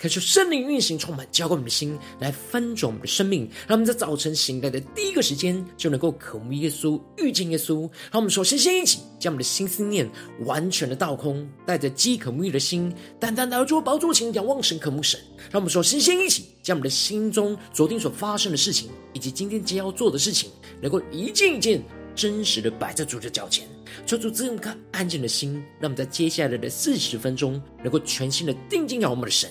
渴求圣灵运行充满，浇灌我们的心，来翻转我们的生命。让我们在早晨醒来的第一个时间，就能够渴慕耶稣，遇见耶稣。让我们首先先一起将我们的心思念完全的倒空，带着饥渴慕义的心，单单来到主宝座前仰望神，渴慕神。让我们首先先一起将我们的心中昨天所发生的事情，以及今天将要做的事情，能够一件一件真实的摆在主的脚前。求主赐我们颗安静的心，让我们在接下来的四十分钟，能够全心的定睛仰望我们的神，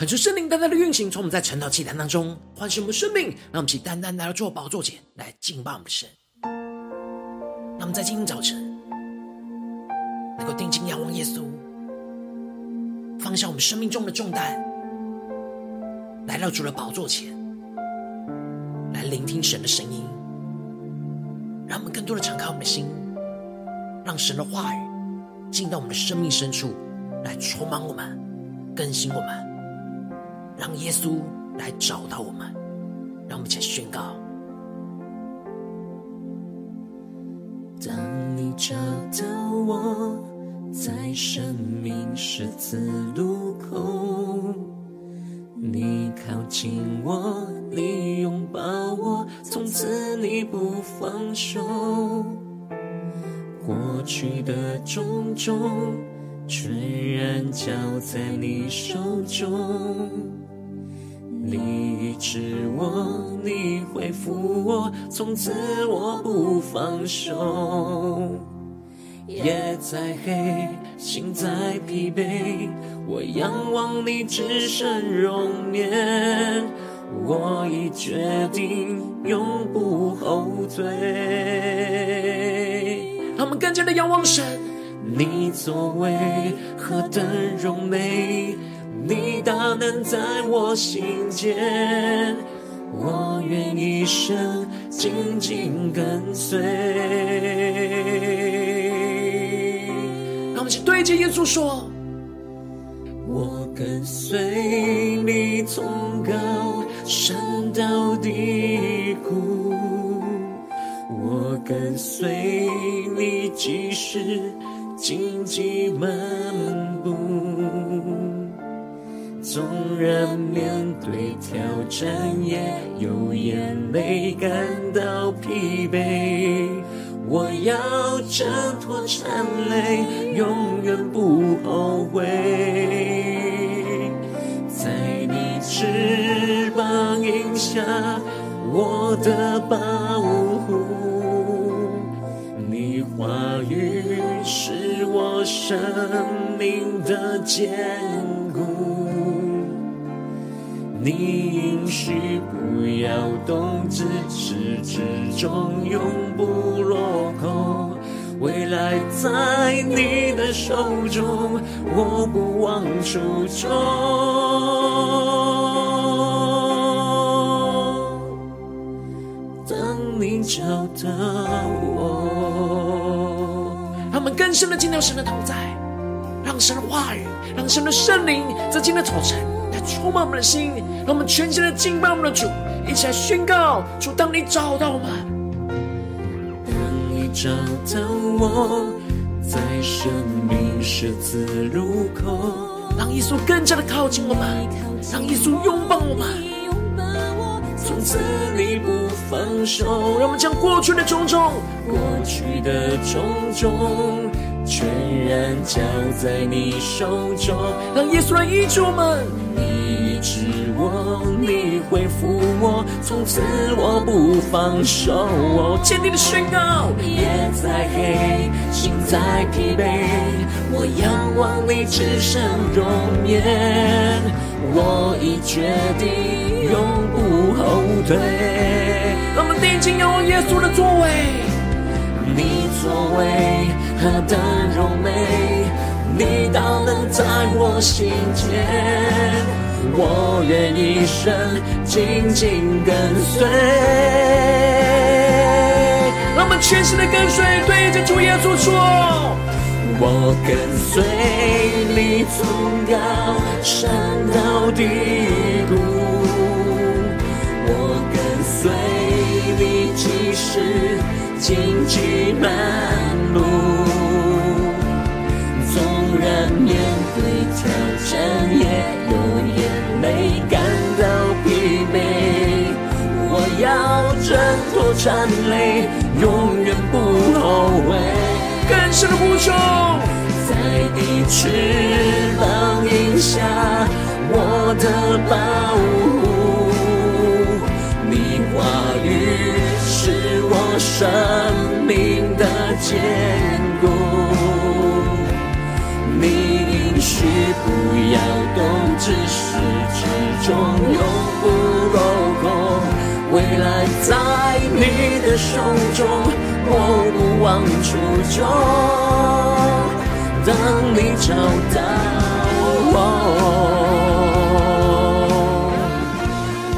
恳求圣灵单单的运行，从我们在晨祷祭坛当中唤醒我们生命，让我们起单单来到做宝座前来敬拜我们的神。让我们在今天早晨能够定睛仰望耶稣，放下我们生命中的重担，来到主的宝座前来聆听神的声音，让我们更多的敞开我们的心，让神的话语进到我们的生命深处，来充满我们，更新我们。让耶稣来找到我们，让我们一起宣告：当你找到我，在生命十字路口，你靠近我，你拥抱我，从此你不放手。过去的种种，全然交在你手中。你医治我，你恢复我，从此我不放手。夜再黑，心再疲惫，我仰望你至圣容颜。我已决定永不后退。他们更加的仰望神，你作为何等荣美。你大能在我心间，我愿一生紧紧跟随。让我们一起对着耶稣说：我跟随你从高山到低谷，我跟随你即使荆棘漫步。纵然面对挑战，也有眼泪感到疲惫，我要挣脱缠累，永远不后悔。在你翅膀下，我的保护，你话语是我生命的坚固。你应许不要动，自始至终永不落空。未来在你的手中，我不忘初衷。当你找到我。他们更深的进到神的同在，让神的话语，让神的圣灵在今天早晨来充满我们的心，让我们全心的敬拜我们的主，一起来宣告：主，当你找到我们，当你找到我，在生命十字路口。让耶稣更加的靠近我们，让耶稣拥抱我们。从此你不放手，让我们将过去的种种，过去的种种，全然交在你手中。让耶稣来医治我们，医治我，你恢复我，从此我不放手。坚定的宣告，夜再黑，心再疲惫，我仰望你至圣容颜，我已决定永不后退。让我们定睛仰望耶稣的作为，你作为何等柔美，你大能在我心间，我愿一生紧紧跟随。让我们全心的跟随，对着主耶稣说：我跟随你从高山到低谷，我跟随你即使荆棘满路，纵然面对挑战也有眼泪感到疲惫，我要挣脱缠累，永远不后悔。更深的呼求，在你翅膀荫下，我的宝坚固，你应许不要动，至始至终永不落空，未来在你的手中。我不忘初衷，当你找到我，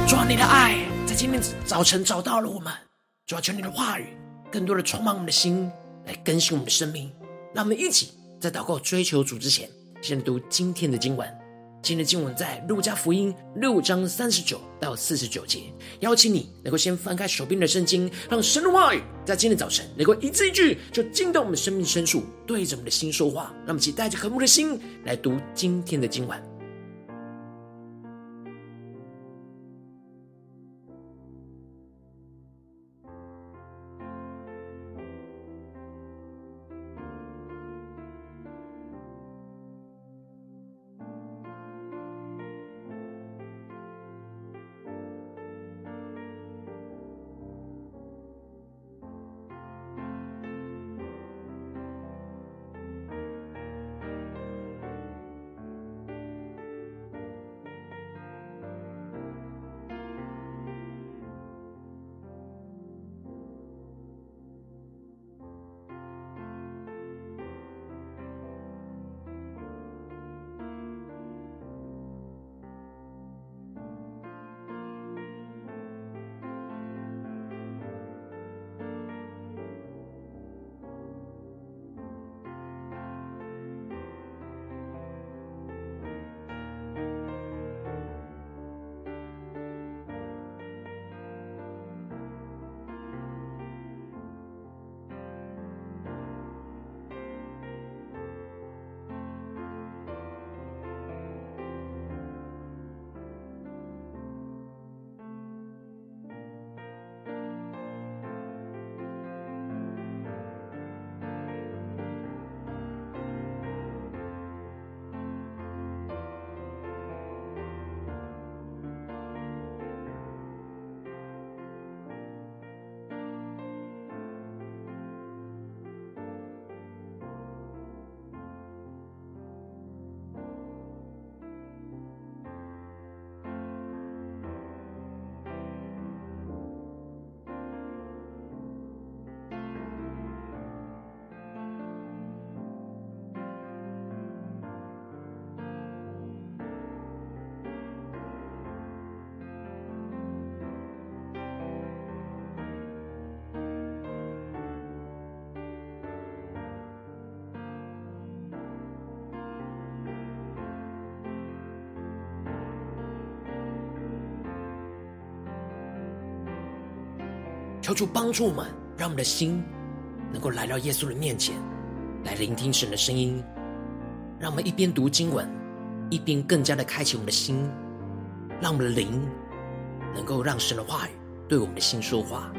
主啊，你的爱在今天早晨找到了我们。主啊，求你的话语更多的充满我们的心，来更新我们的生命。让我们一起在祷告追求主之前，先读今天的经文。今天的经文在路加福音六章三十九到四十九节。邀请你能够先翻开手边的圣经，让神的话语在今天早晨能够一字一句就进到我们的生命深处，对着我们的心说话。让我们一起带着渴慕的心来读今天的经文。求主帮助我们，让我们的心能够来到耶稣的面前，来聆听神的声音。让我们一边读经文，一边更加的开启我们的心，让我们的灵能够让神的话语对我们的心说话，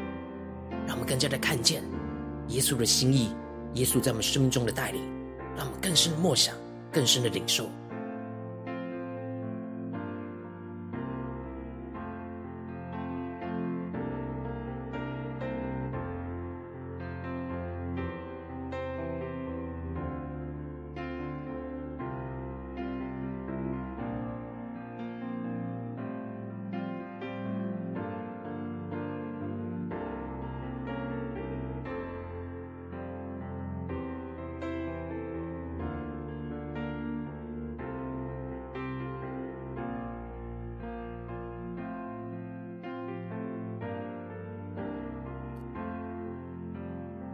让我们更加的看见耶稣的心意，耶稣在我们生命中的带领，让我们更深的默想，更深的领受。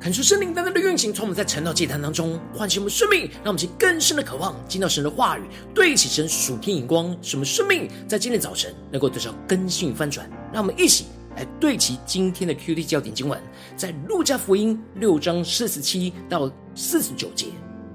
感受圣灵单单的运行，从我们在晨祷祭坛当中唤醒我们生命，让我们去更深的渴望进到神的话语，对齐神属天眼光，使我们生命在今天早晨能够得到更新与翻转。让我们一起来对齐今天的 QT 焦点经文，在路加福音六章四十七到四十九节：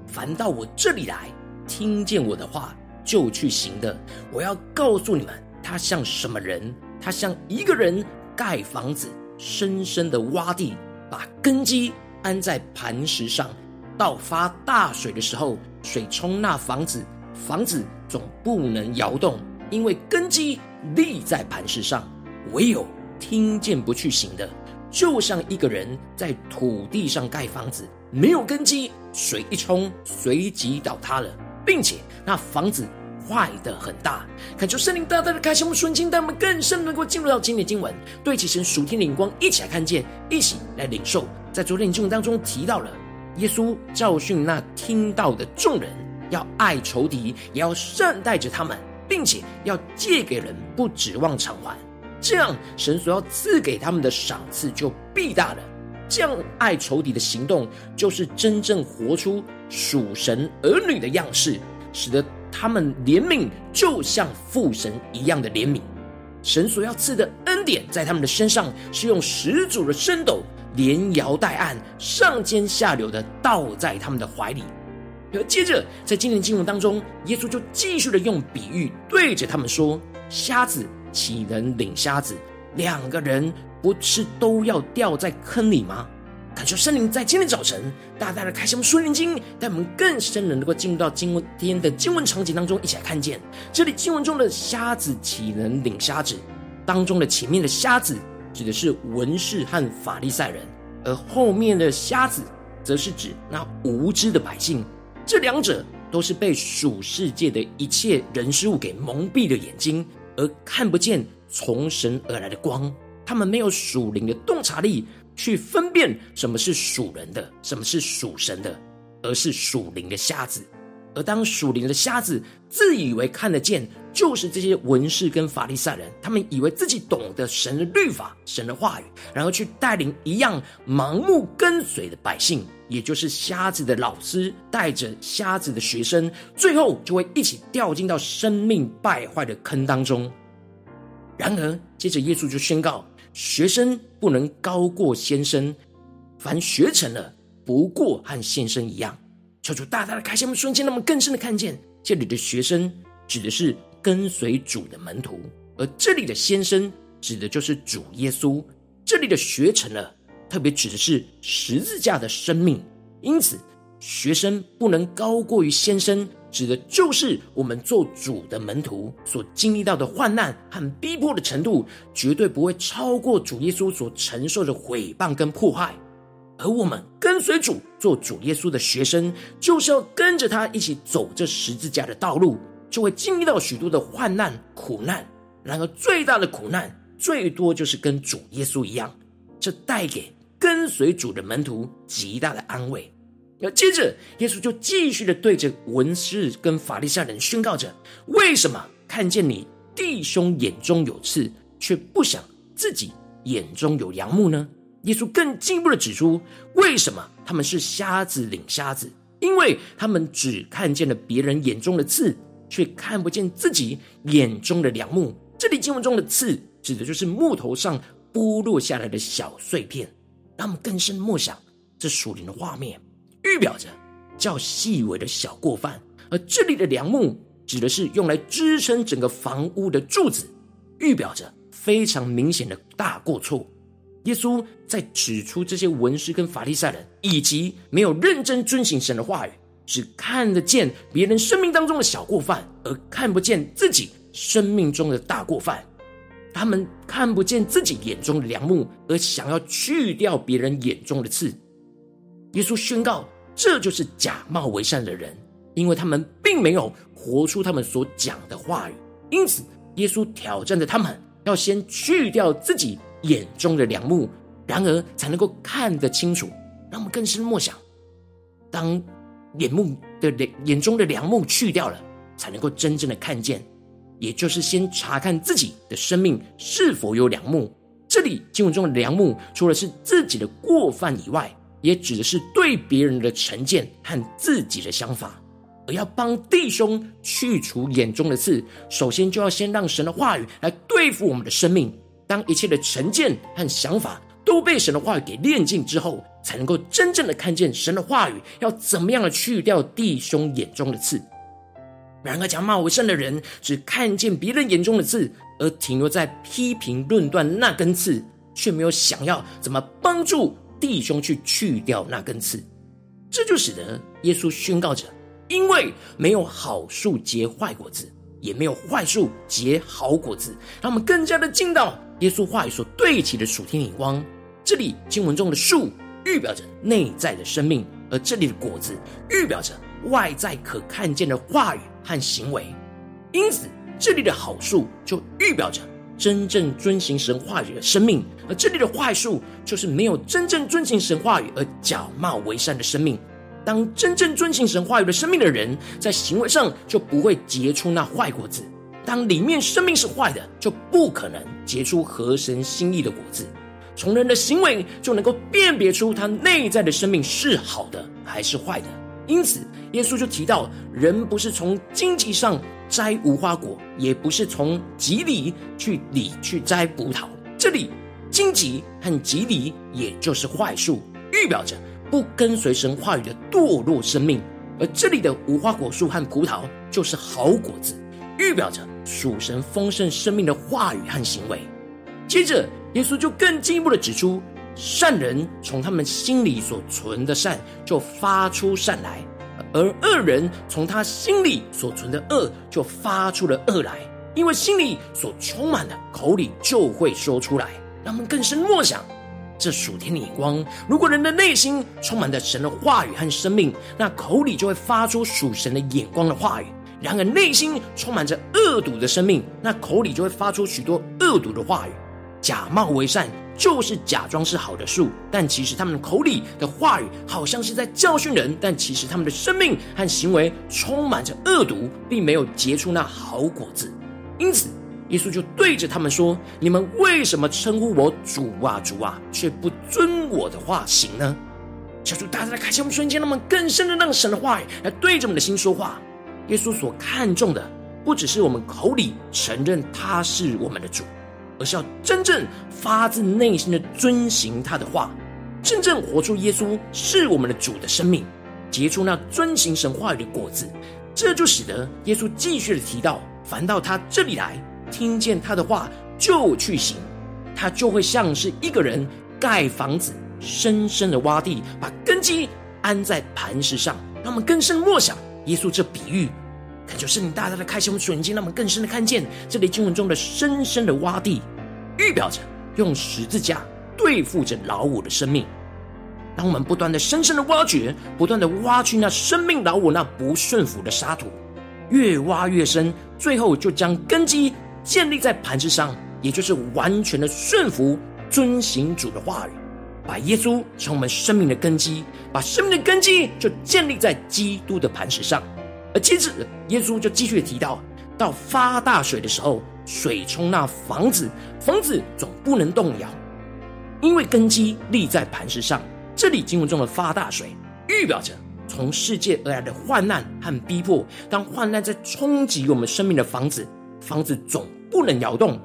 凡到我这里来，听见我的话就去行的，我要告诉你们，他像什么人？他像一个人盖房子，深深的挖地。把根基安在磐石上，到发大水的时候，水冲那房子，房子总不能摇动，因为根基立在磐石上。唯有听见不去行的，就像一个人在土地上盖房子，没有根基，水一冲，随即倒塌了，并且那房子。坏的很大，恳求圣灵大大的开启我们顺境，带我们更深能够进入到今天的经文，对齐神属天的光，一起来看见，一起来领受。在昨天的经文当中提到了，耶稣教训那听到的众人，要爱仇敌，也要善待着他们，并且要借给人，不指望偿还。这样，神所要赐给他们的赏赐就必大了。这样爱仇敌的行动，就是真正活出属神儿女的样式，使得。他们怜悯，就像父神一样的怜悯。神所要赐的恩典，在他们的身上是用十足的升斗，连摇带按，上尖下流的倒在他们的怀里。而接着，在今天经文当中，耶稣就继续的用比喻对着他们说：“瞎子岂能领瞎子？两个人不是都要掉在坑里吗？”感谢圣灵在今天早晨大大的开箱属灵经，带我们更深的能够进入到今天的经文场景当中，一起来看见这里经文中的瞎子岂能领瞎子？当中的前面的瞎子指的是文士和法利赛人，而后面的瞎子则是指那无知的百姓。这两者都是被属世界的一切人事物给蒙蔽了眼睛，而看不见从神而来的光。他们没有属灵的洞察力。去分辨什么是属人的，什么是属神的，而是属灵的瞎子。而当属灵的瞎子自以为看得见，就是这些文士跟法利赛人，他们以为自己懂得神的律法、神的话语，然后去带领一样盲目跟随的百姓，也就是瞎子的老师带着瞎子的学生，最后就会一起掉进到生命败坏的坑当中。然而，接着耶稣就宣告。学生不能高过先生，凡学成了，不过和先生一样。求主大大的开启我们瞬间，让我们更深的看见，这里的学生指的是跟随主的门徒，而这里的先生指的就是主耶稣。这里的学成了，特别指的是十字架的生命。因此，学生不能高过于先生。指的就是我们做主的门徒所经历到的患难和逼迫的程度，绝对不会超过主耶稣所承受的毁谤跟迫害。而我们跟随主做主耶稣的学生，就是要跟着他一起走这十字架的道路，就会经历到许多的患难苦难。然而最大的苦难，最多就是跟主耶稣一样，这带给跟随主的门徒极大的安慰。那接着，耶稣就继续的对着文士跟法利赛人宣告着：为什么看见你弟兄眼中有刺，却不想自己眼中有梁木呢？耶稣更进一步的指出，为什么他们是瞎子领瞎子？因为他们只看见了别人眼中的刺，却看不见自己眼中的良木。这里经文中的刺，指的就是木头上剥落下来的小碎片，让我们更深默想这属灵的画面，预表着较细微的小过犯。而这里的梁木指的是用来支撑整个房屋的柱子，预表着非常明显的大过错。耶稣在指出这些文士跟法利赛人，以及没有认真遵行神的话语，只看得见别人生命当中的小过犯，而看不见自己生命中的大过犯。他们看不见自己眼中的梁木，而想要去掉别人眼中的刺。耶稣宣告，这就是假冒为善的人，因为他们并没有活出他们所讲的话语。因此，耶稣挑战着他们，要先去掉自己。眼中的梁木，然而才能够看得清楚。让我们更深默想：当眼目的眼中的梁木去掉了，才能够真正的看见。也就是先查看自己的生命是否有梁木。这里经文中的梁木，除了是自己的过犯以外，也指的是对别人的成见和自己的想法。而要帮弟兄去除眼中的刺，首先就要先让神的话语来对付我们的生命。当一切的成见和想法都被神的话语给炼净之后，才能够真正的看见神的话语要怎么样的去掉弟兄眼中的刺。然而，假冒为善的人只看见别人眼中的刺，而停留在批评论断那根刺，却没有想要怎么帮助弟兄去去掉那根刺。这就使得耶稣宣告着：因为没有好树结坏果子，也没有坏树结好果子，让我们更加的进到。耶稣话语所对齐的属天眼光，这里经文中的树预表着内在的生命，而这里的果子预表着外在可看见的话语和行为。因此，这里的好树就预表着真正遵行神话语的生命，而这里的坏树就是没有真正遵行神话语而假冒为善的生命。当真正遵行神话语的生命的人，在行为上就不会结出那坏果子。当里面生命是坏的，就不可能结出合神心意的果子。从人的行为就能够辨别出他内在的生命是好的还是坏的。因此，耶稣就提到，人不是从经济上摘无花果，也不是从蒺藜去里去摘葡萄。这里荆棘和蒺藜也就是坏树，预表着不跟随神话语的堕落生命；而这里的无花果树和葡萄就是好果子，预表着。属神丰盛生命的话语和行为。接着，耶稣就更进一步的指出，善人从他们心里所存的善就发出善来，而恶人从他心里所存的恶就发出了恶来，因为心里所充满的，口里就会说出来。让我们更深默想这属天的眼光。如果人的内心充满着神的话语和生命，那口里就会发出属神的眼光的话语。然而，内心充满着恶毒的生命，那口里就会发出许多恶毒的话语。假冒为善，就是假装是好的树，但其实他们口里的话语好像是在教训人，但其实他们的生命和行为充满着恶毒，并没有结出那好果子。因此，耶稣就对着他们说：“你们为什么称呼我主啊主啊，却不遵我的话行呢？”求主大家来开启我们瞬间，让我们更深的让神的话语来对着我们的心说话。耶稣所看重的，不只是我们口里承认他是我们的主，而是要真正发自内心的遵行他的话，真正活出耶稣是我们的主的生命，结出那遵行神话语的果子。这就使得耶稣继续的提到：凡到他这里来，听见他的话就去行，他就会像是一个人盖房子，深深的挖地，把根基安在磐石上。让我们更深默想。耶稣这比喻，恳求圣灵大大的开启我们眼睛，让我们更深的看见这里经文中的深深的洼地，预表着用十字架对付着老我的生命。当我们不断的深深的挖掘，不断的挖去那生命老我那不顺服的沙土，越挖越深，最后就将根基建立在磐石上，也就是完全的顺服遵行主的话语。把耶稣成我们生命的根基，把生命的根基就建立在基督的磐石上。而接着，耶稣就继续提到，到发大水的时候，水冲那房子，房子总不能动摇，因为根基立在磐石上。这里经文中的发大水，预表着从世界而来的患难和逼迫。当患难在冲击我们生命的房子，房子总不能摇动，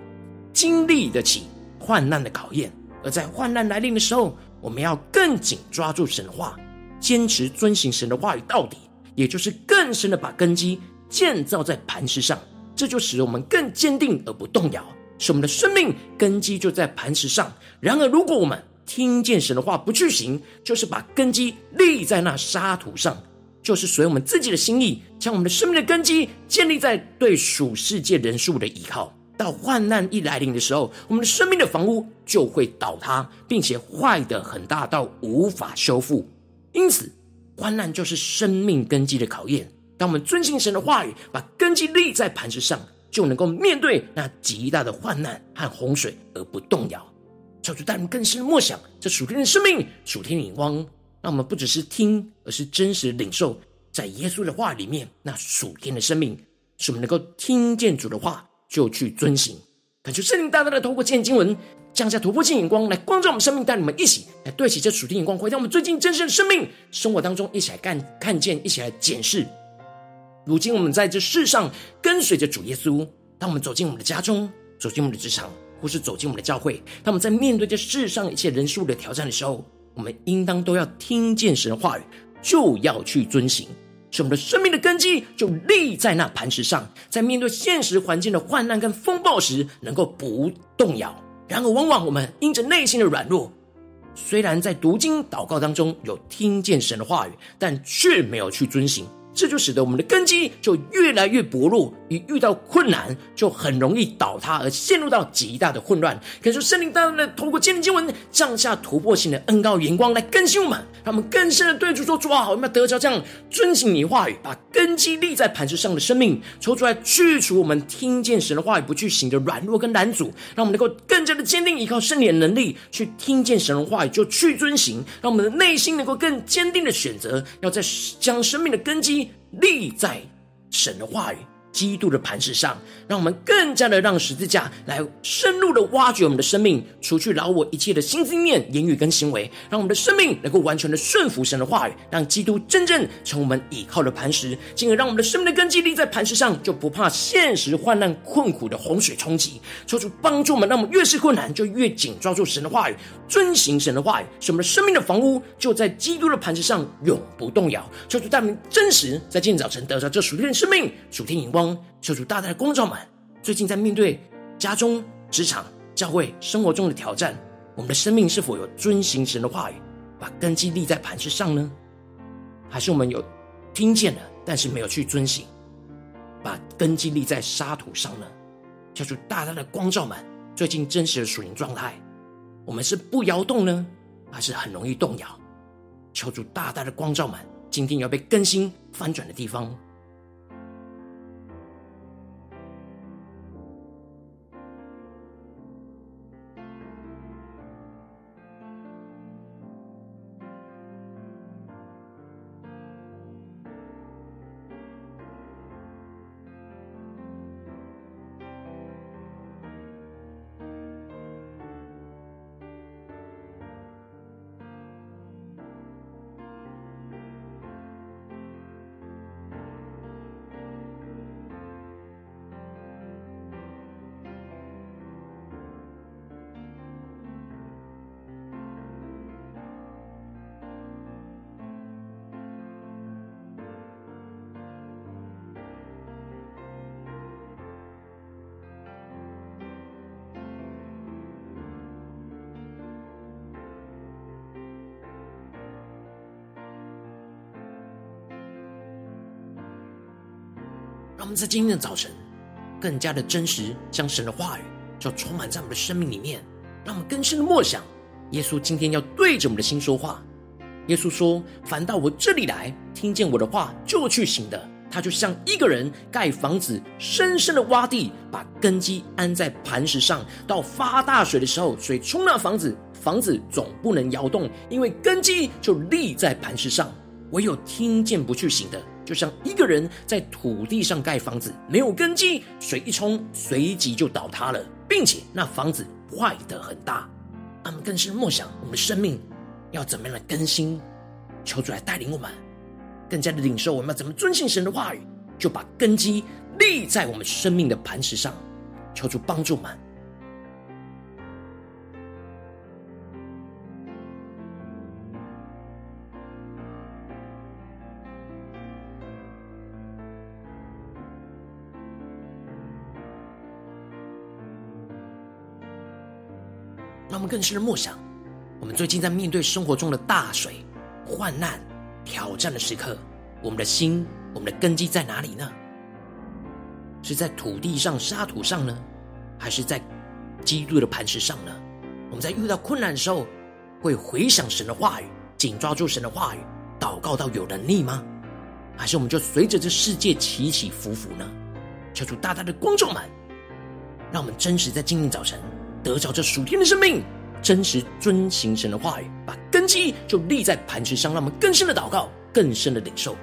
经历得起患难的考验。而在患难来临的时候，我们要更紧抓住神的话，坚持遵行神的话语到底，也就是更深的把根基建造在磐石上。这就使我们更坚定而不动摇，使我们的生命根基就在磐石上。然而，如果我们听见神的话不去行，就是把根基立在那沙土上，就是随我们自己的心意，将我们的生命的根基建立在对属世界人数的依靠。到患难一来临的时候，我们的生命的房屋就会倒塌，并且坏得很大到无法修复。因此，患难就是生命根基的考验。当我们遵行神的话语，把根基立在磐石上，就能够面对那极大的患难和洪水而不动摇。求主带领更深的默想，这属天的生命、属天的眼光，让我们不只是听，而是真实领受在耶稣的话里面那属天的生命，使我们能够听见主的话。就去遵行，感谢圣灵大大的透过今天经文降下突破性眼光来光照我们生命，带你们一起来对齐这属天眼光，回到我们最近真实的生命生活当中，一起来看看见，一起来检视。如今我们在这世上跟随着主耶稣，当我们走进我们的家中，走进我们的职场，或是走进我们的教会，当我们在面对这世上一切人数的挑战的时候，我们应当都要听见神的话语，就要去遵行。使我们的生命的根基就立在那磐石上，在面对现实环境的患难跟风暴时，能够不动摇。然而，往往我们因着内心的软弱，虽然在读经祷告当中有听见神的话语，但却没有去遵行。这就使得我们的根基就越来越薄弱，一遇到困难就很容易倒塌，而陷入到极大的混乱。可以说，圣灵当然透过今天经文降下突破性的恩膏眼光来更新我们，让我们更深的对主说：“主啊，好，我们要得着这样遵行你话语，把根基立在磐石上的生命，抽出来去除我们听见神的话语不去行的软弱跟难阻，让我们能够更加的坚定依靠圣灵的能力去听见神的话语就去遵行，让我们的内心能够更坚定的选择，要在将生命的根基。”立在神的话语，基督的磐石上，让我们更加的让十字架来深入的挖掘我们的生命，除去老我一切的心思念、言语跟行为，让我们的生命能够完全的顺服神的话语，让基督真正成为我们倚靠的磐石，进而让我们的生命的根基立在磐石上，就不怕现实患难困苦的洪水冲击。求主帮助我们，让我们越是困难，就越紧抓住神的话语，遵行神的话语，使我们的生命的房屋就在基督的磐石上永不动摇。求主带领真实，在今天早晨得到这属天的生命、属天眼光。求主大大的光照们，最近在面对家中、职场、教会、生活中的挑战，我们的生命是否有遵行神的话语，把根基立在磐石上呢？还是我们有听见了，但是没有去遵行，把根基立在沙土上呢？求主大大的光照们，最近真实的属灵状态，我们是不摇动呢，还是很容易动摇？求主大大的光照们，今天要被更新翻转的地方。让我们在今天的早晨更加的真实，将神的话语就充满在我们的生命里面。让我们更深的默想，耶稣今天要对着我们的心说话。耶稣说：“凡到我这里来，听见我的话就去行的，他就像一个人盖房子，深深的挖地，把根基安在磐石上。到发大水的时候，水冲那房子，房子总不能摇动，因为根基就立在磐石上。唯有听见不去行的。”就像一个人在土地上盖房子，没有根基，水一冲，随即就倒塌了，并且那房子坏得很大。他们更是默想，我们的生命要怎么样的更新，求主来带领我们，更加的领受我们要怎么遵信神的话语，就把根基立在我们生命的磐石上，求主帮助我们。让我们更深的默想，我们最近在面对生活中的大水、患难、挑战的时刻，我们的心、我们的根基在哪里呢？是在土地上、沙土上呢，还是在基督的磐石上呢？我们在遇到困难的时候，会回想神的话语，紧抓住神的话语，祷告到有能力吗？还是我们就随着这世界起起伏伏呢？求主大大的光照们，让我们真实在今天早晨得着这属天的生命，真实遵行神的话语，把根基就立在磐石上，让我们更深的祷告，更深的领受。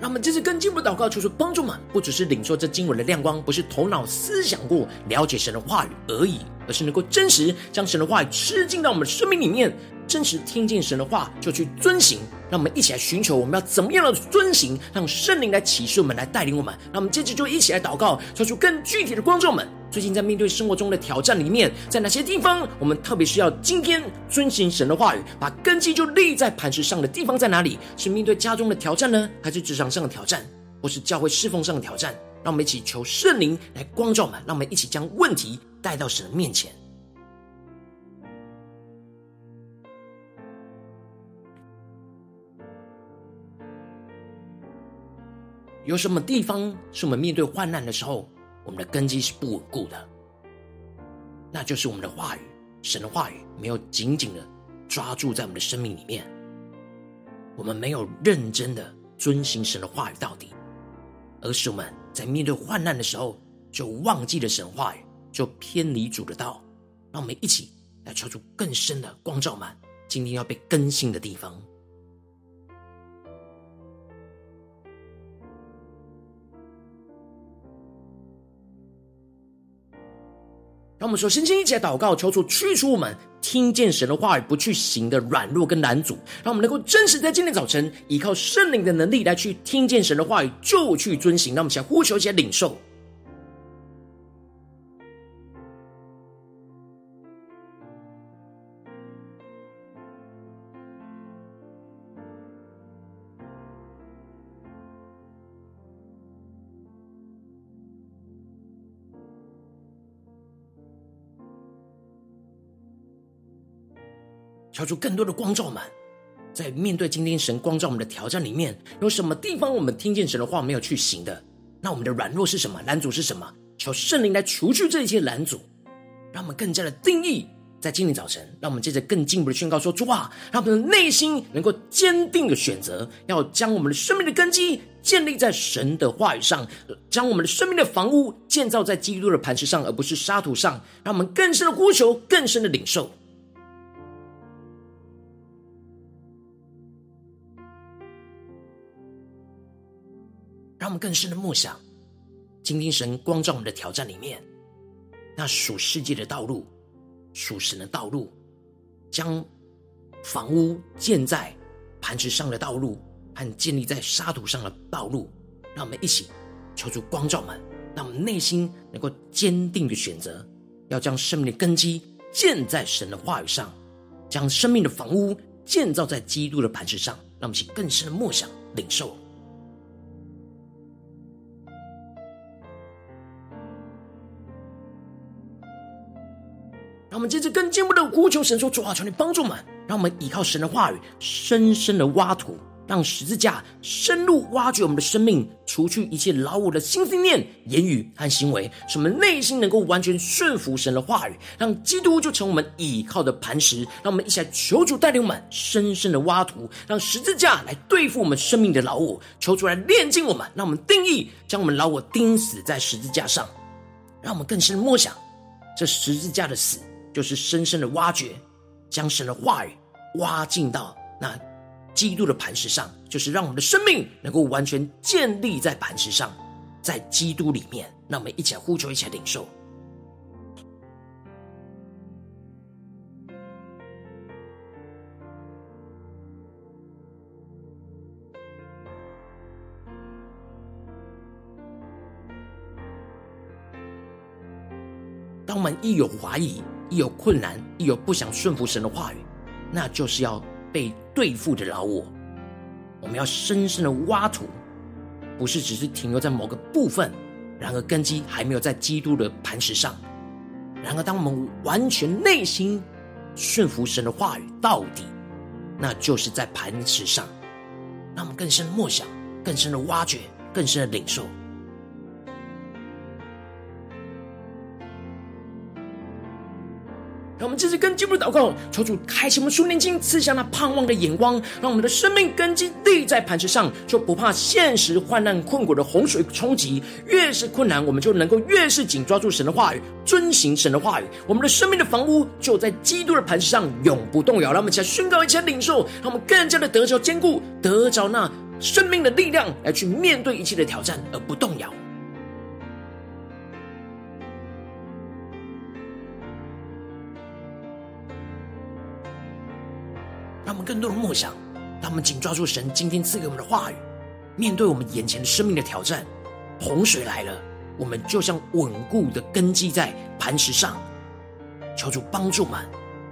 让我们这次更进一步祷告，求主帮助们，不只是领受这经文的亮光，不是头脑思想过了解神的话语而已，而是能够真实将神的话语吃进到我们的生命里面，真实听见神的话就去遵行。让我们一起来寻求，我们要怎么样的遵行，让圣灵来启示我们，来带领我们。那我们接着就一起来祷告，求出更具体的光照们。最近在面对生活中的挑战里面，在哪些地方我们特别需要今天遵行神的话语，把根基就立在磐石上的地方在哪里？是面对家中的挑战呢，还是职场上的挑战，或是教会侍奉上的挑战？让我们一起求圣灵来光照们，让我们一起将问题带到神的面前。有什么地方是我们面对患难的时候，我们的根基是不稳固的，那就是我们的话语，神的话语没有紧紧的抓住在我们的生命里面，我们没有认真的遵行神的话语到底，而是我们在面对患难的时候就忘记了神话语，就偏离主的道。让我们一起来求出更深的光照满，今天要被更新的地方。让我们说，星星一起来祷告，求主驱除我们听见神的话语不去行的软弱跟难阻，让我们能够真实在今天早晨依靠圣灵的能力来去听见神的话语，就去遵行。让我们先呼求，先领受。敲出更多的光照们，在面对今天神光照我们的挑战里面，有什么地方我们听见神的话没有去行的？那我们的软弱是什么？拦阻是什么？求圣灵来除去这一切拦阻，让我们更加的定义。在今天早晨，让我们接着更进一步的宣告说：主啊，让我们的内心能够坚定的选择，要将我们的生命的根基建立在神的话语上，将我们的生命的房屋建造在基督的磐石上，而不是沙土上。让我们更深的呼求，更深的领受。让我们更深的默想，今天神光照我们的挑战里面，那属世界的道路，属神的道路，将房屋建在磐石上的道路，和建立在沙土上的道路，让我们一起求主光照们，让我们内心能够坚定的选择，要将生命的根基建在神的话语上，将生命的房屋建造在基督的磐石上，让我们一起更深的默想领受。让我们接着更进一步的呼求神说：“主啊，求你帮助我们，让我们依靠神的话语，深深的挖土，让十字架深入挖掘我们的生命，除去一切老我的心思念、言语和行为，使我们内心能够完全顺服神的话语，让基督就成我们倚靠的磐石。让我们一起来求主带领我们，深深的挖土，让十字架来对付我们生命的老我，求主来炼净我们，让我们定义将我们老我钉死在十字架上，让我们更深的默想这十字架的死。”就是深深的挖掘将神的话语挖进到那基督的磐石上就是让我们的生命能够完全建立在磐石上在基督里面那我们一起来呼求一起来领受。当我们一有怀疑一有困难、一有不想顺服神的话语，那就是要被对付的老我。我们要深深的挖土，不是只是停留在某个部分，然而根基还没有在基督的磐石上。然而，当我们完全内心顺服神的话语到底，那就是在磐石上。让我们更深的默想，更深的挖掘，更深的领受。让我们继续跟进步祷告，求主开启我们属灵经，赐下那盼望的眼光，让我们的生命根基立在磐石上，就不怕现实患难困苦的洪水冲击。越是困难，我们就能够越是紧抓住神的话语，遵行神的话语。我们的生命的房屋就在基督的磐石上，永不动摇。让我们一起来宣告，一起来领受，让我们更加的得着坚固，得着那生命的力量，来去面对一切的挑战而不动摇。更多的梦想，他们紧抓住神今天赐给我们的话语，面对我们眼前的生命的挑战，洪水来了，我们就像稳固的根基在磐石上。求主帮助我们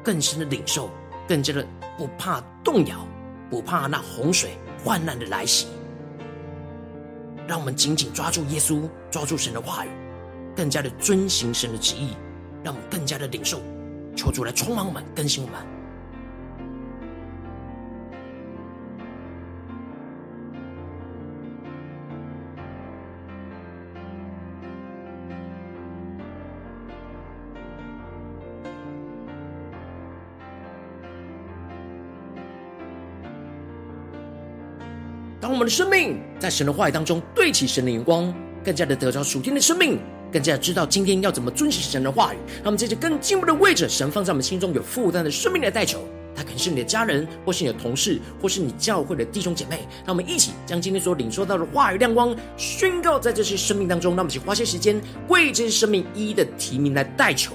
更深的领受，更加的不怕动摇，不怕那洪水患难的来袭。让我们紧紧抓住耶稣，抓住神的话语，更加的遵行神的旨意，让我们更加的领受。求主来充满我们，更新我们。们的生命在神的话语当中对齐神的眼光，更加的得着属天的生命，更加知道今天要怎么遵循神的话语。让我们在这更进一步的位置，神放在我们心中有负担的生命来代求。他可能是你的家人，或是你的同事，或是你教会的弟兄姐妹。让我们一起将今天所领受到的话语亮光宣告在这些生命当中。让我们一起花些时间为这些生命一一的提名来代求。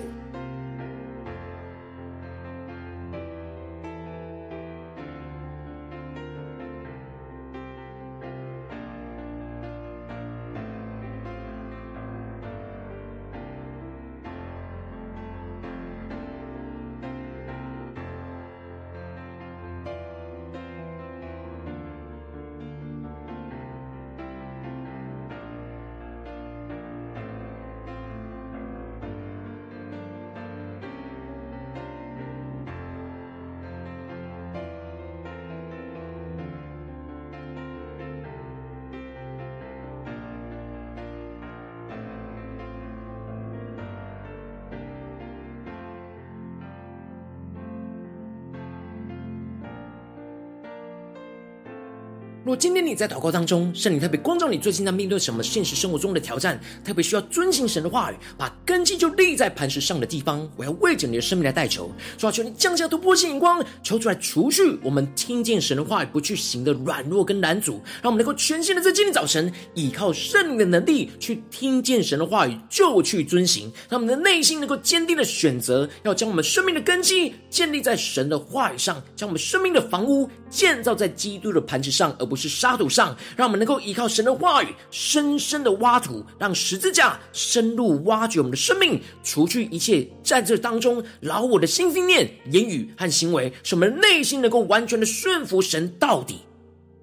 如果今天你在祷告当中，圣灵特别光照你，最近在面对什么现实生活中的挑战，特别需要遵行神的话语，把根基就立在磐石上的地方，我要为着你的生命来代求，说求你降下突破性眼光，求出来除去我们听见神的话语不去行的软弱跟拦阻，让我们能够全新的在今天早晨，依靠圣灵的能力去听见神的话语，就去遵行，让我们的内心能够坚定的选择，要将我们生命的根基建立在神的话语上，将我们生命的房屋建造在基督的磐石上，而不是沙土上，让我们能够依靠神的话语，深深的挖土，让十字架深入挖掘我们的生命，除去一切在这当中老我的心、心念、言语和行为，使我们内心能够完全的顺服神到底，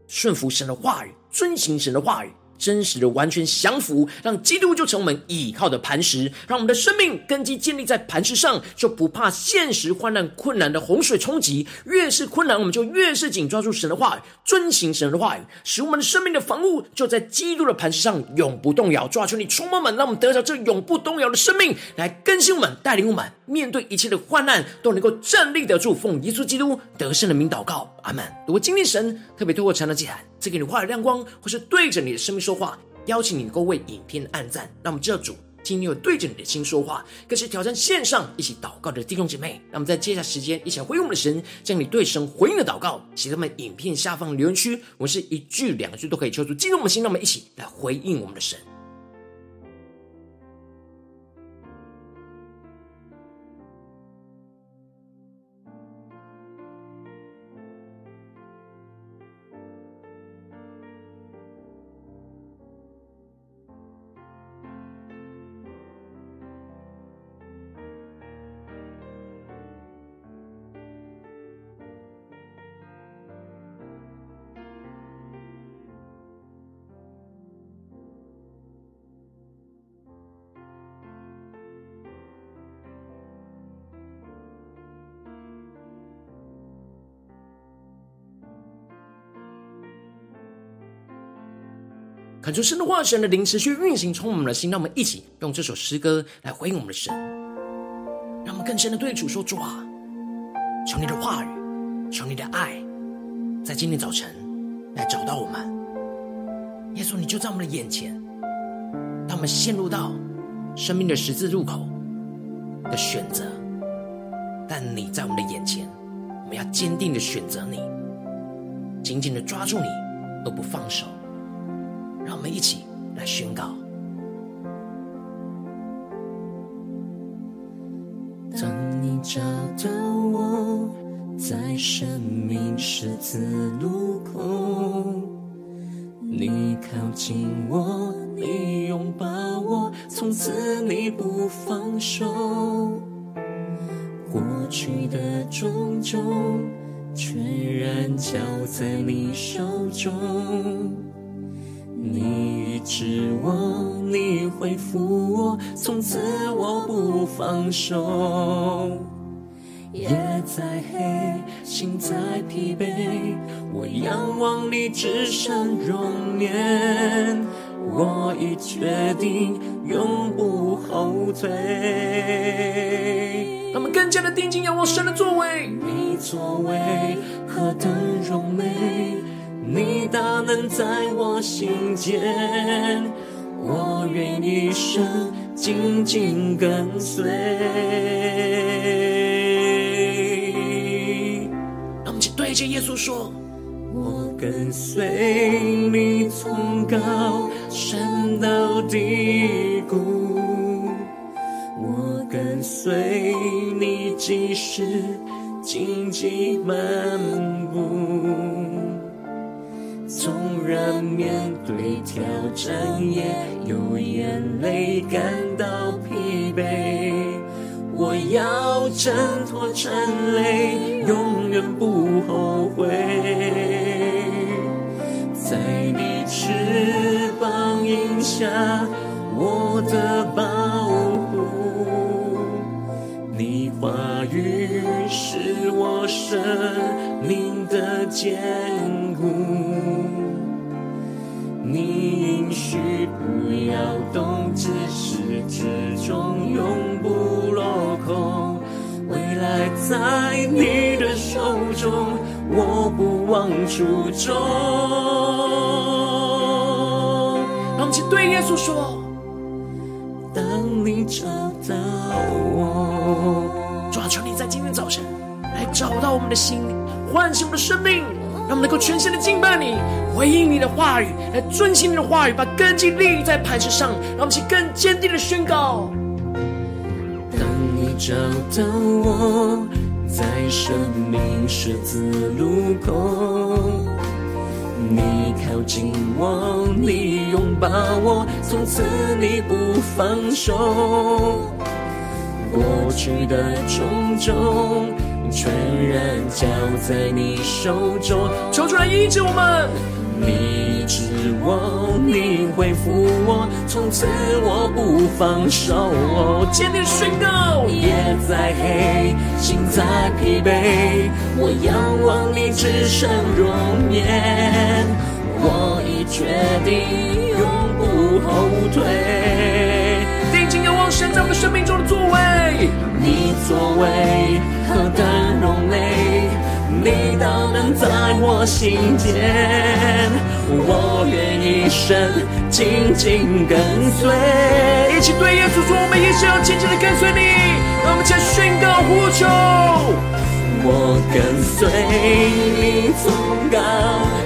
顺服神的话语，遵行神的话语。真实的完全降服，让基督就成我们倚靠的磐石，让我们的生命根基建立在磐石上，就不怕现实患难困难的洪水冲击。越是困难，我们就越是紧抓住神的话语，遵行神的话语，使我们的生命的房屋就在基督的磐石上永不动摇。抓住你充满们，让我们得着这永不动摇的生命，来更新我们，带领我们面对一切的患难都能够站立得住。奉耶稣基督得胜的名祷告，阿门。如果今天神特别透过晨祷祭坛赐给你话语亮光，或是对着你的生命说话，邀请你能够为影片按赞，让我们知道主今天有对着你的心说话，更是挑战线上一起祷告的弟兄姐妹。那么在接下来时间一起来回应我们的神，将你对神回应的祷告写在我们影片下方留言区，我们是一句两句都可以求助激动我们的心，让我们一起来回应我们的神。求神的话、神的灵持续运行，充满我们的心。让我们一起用这首诗歌来回应我们的神，让我们更深的对主说：主啊，求你的话语，求你的爱，在今天早晨来找到我们。耶稣，你就在我们的眼前，当我们陷入到生命的十字路口的选择，但你在我们的眼前，我们要坚定的选择你，紧紧的抓住你，而不放手。让我们一起来宣告。当你找到我，在生命十字路口，你靠近我，你拥抱我，从此你不放手。过去的种种，全然交在你手中。你医治我，你恢复我，从此我不放手。夜再黑，心再疲惫，我仰望你至圣容颜，我已决定永不后退。让我们更加的定睛仰望神的作为，你作为何等荣美。你大能在我心间，我愿一生紧紧跟随。让我们一起对着耶稣说：我跟随你从高山到低谷，我跟随你即使荆棘满布。面对挑战，也有眼泪感到疲惫，我要挣脱缠累，永远不后悔。在你翅膀荫下，我的保护，你话语是我生命的坚应许不要动，至始至终永不落空。未来在你的手中，我不忘初衷。让我们对耶稣说：当你找到我，主啊，求你在今天早晨来找到我们的心，唤醒我们的生命。让我们能够全心的敬拜你，回应你的话语，来遵行你的话语，把根基立在磐石上。让我们去更坚定的宣告。当你找到我，在生命十字路口，你靠近我，你拥抱我，从此你不放手。过去的种种。全然交在你手中，求主来医治我们。你治我，你恢复我，从此我不放手。坚定宣告，夜再黑，心再疲惫，我仰望你至圣容颜，我已决定永不后退。定睛仰望神在我们生命中的作，你作为何等荣美，你大能在我心间，我愿一生紧紧跟随。一起对耶稣说，我们一生要紧紧的跟随你。让我们一起宣告呼求，我跟随你从高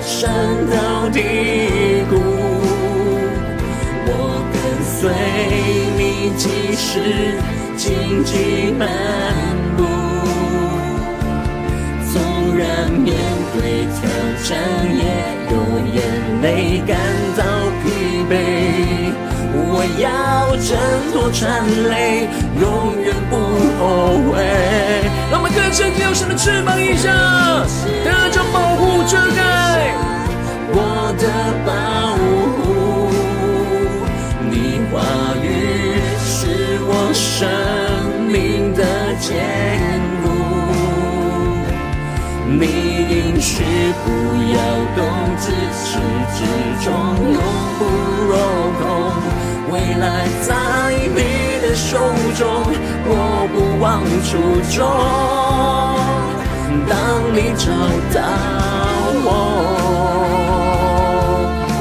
山到低谷，我跟随你即使荆棘满布。面对挑战，也有眼泪感到疲惫。我要挣脱缠累，永远不后悔。让我们更深有神的翅膀一下，得着保护遮盖。我的保护，你话语是我生命的坚固。你应许不要动，自始至终永不落空。未来在你的手中，我不忘初衷。当你找到我，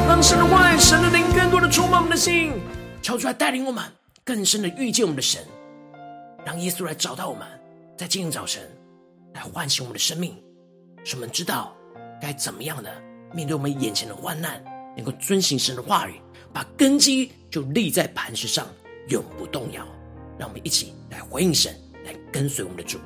让神的话语、神的灵更多的充满我们的心，求主来带领我们更深的遇见我们的神，让耶稣来找到我们，在今天早晨来唤醒我们的生命。使我们知道该怎么样的面对我们眼前的患难，能够遵行神的话语，把根基就立在磐石上，永不动摇。让我们一起来回应神，来跟随我们的主。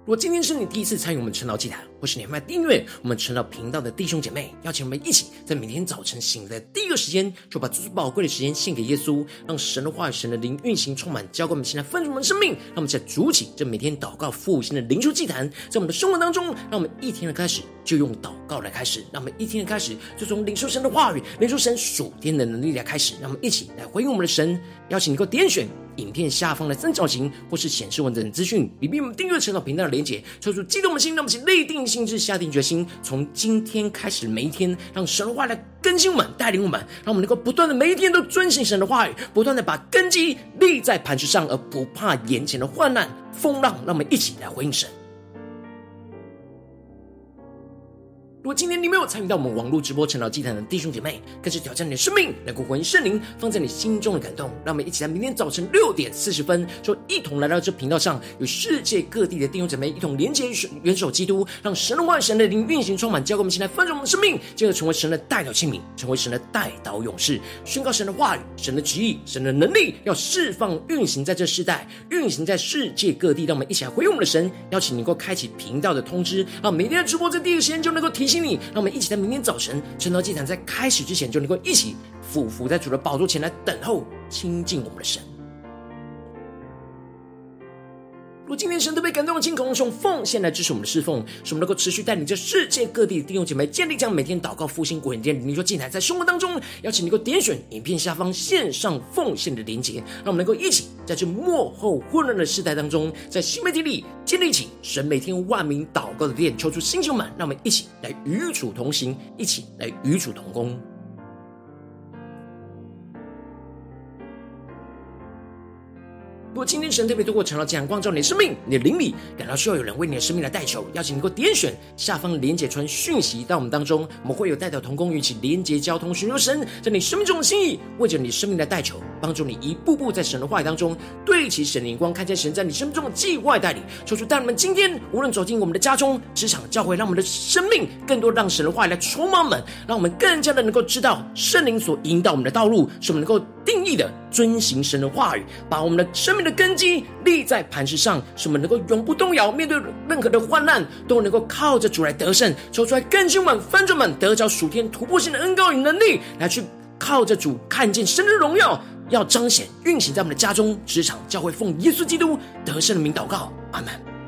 如果今天是你第一次参与我们晨祷祭坛，或是你还没订阅我们晨祷频道的弟兄姐妹，邀请我们一起在每天早晨醒来的第一个时间，就把最宝贵的时间献给耶稣，让神的话语、神的灵运行充满，浇灌我们现在丰盛的生命。让我们在主起这每天祷告复兴的灵修祭坛，在我们的生活当中，让我们一天的开始就用祷告来开始，让我们一天的开始就从领受神的话语、领受神属天的能力来开始。让我们一起来回应我们的神，邀请你给我点选。影片下方的三角形，或是显示完整资讯，里面我们订阅陈老频道的连结，抽出激动的心，让我们起立定心智，下定决心，从今天开始，每一天，让神话来更新我们，带领我们，让我们能够不断的每一天都遵行神的话语，不断的把根基立在磐石上，而不怕眼前的患难风浪。让我们一起来回应神。如果今天你没有参与到我们网络直播晨祷祭坛的弟兄姐妹，更是挑战你的生命，能够回应圣灵放在你心中的感动。让我们一起在明天早晨六点四十分，就一同来到这频道上，与世界各地的弟兄姐妹一同连接、元首基督，让神的万、神的灵运行充满，交给我们现在丰盛我们的生命，进而成为神的代祷器皿，成为神的代祷勇士，宣告神的话语、神的旨意、神的能力，要释放运行在这世代，运行在世界各地。让我们一起来回应我们的神，邀请你能够开启频道的通知，让每天的直播在第一个时间就能够提。请你，让我们一起在明天早晨晨祷祭坛在开始之前，就能够一起俯伏在主的宝座前来等候亲近我们的神。如果今天神都被感动的惊恐，用奉献来支持我们的侍奉，使我们能够持续带领着世界各地的弟兄姐妹建立这样每天祷告复兴稳定的灵修祭坛，在生活当中，邀请你能够点选影片下方线上奉献的连结，让我们能够一起在这幕后混乱的时代当中，在新媒体里建立起神每天万名祷告的殿，求出星球们，让我们一起来与主同行，一起来与主同工。如果今天神特别透过晨祷祭坛光照你的生命，你的灵里感到需要有人为你的生命来代求，邀请你能够点选下方连结传讯息到我们当中，我们会有代表同工与其连结交通，寻求神在你生命中的心意，为着你生命的代求，帮助你一步步在神的话语当中对齐神的眼光，看见神在你生命中的计划带领。求主带我们今天无论走进我们的家中、职场、教会，让我们的生命更多让神的话语来充满我们，让我们更加的能够知道圣灵所引导我们的道路，是我们能够定义的遵行神的话语，把我们的生命。的根基立在磐石上，使我们能够永不动摇。面对任何的患难，都能够靠着主来得胜。抽出来更新们、翻转们，得着属天突破性的恩膏与能力，来去靠着主看见神的荣耀，要彰显运行在我们的家中、职场、教会，奉耶稣基督得胜的名祷告，阿门。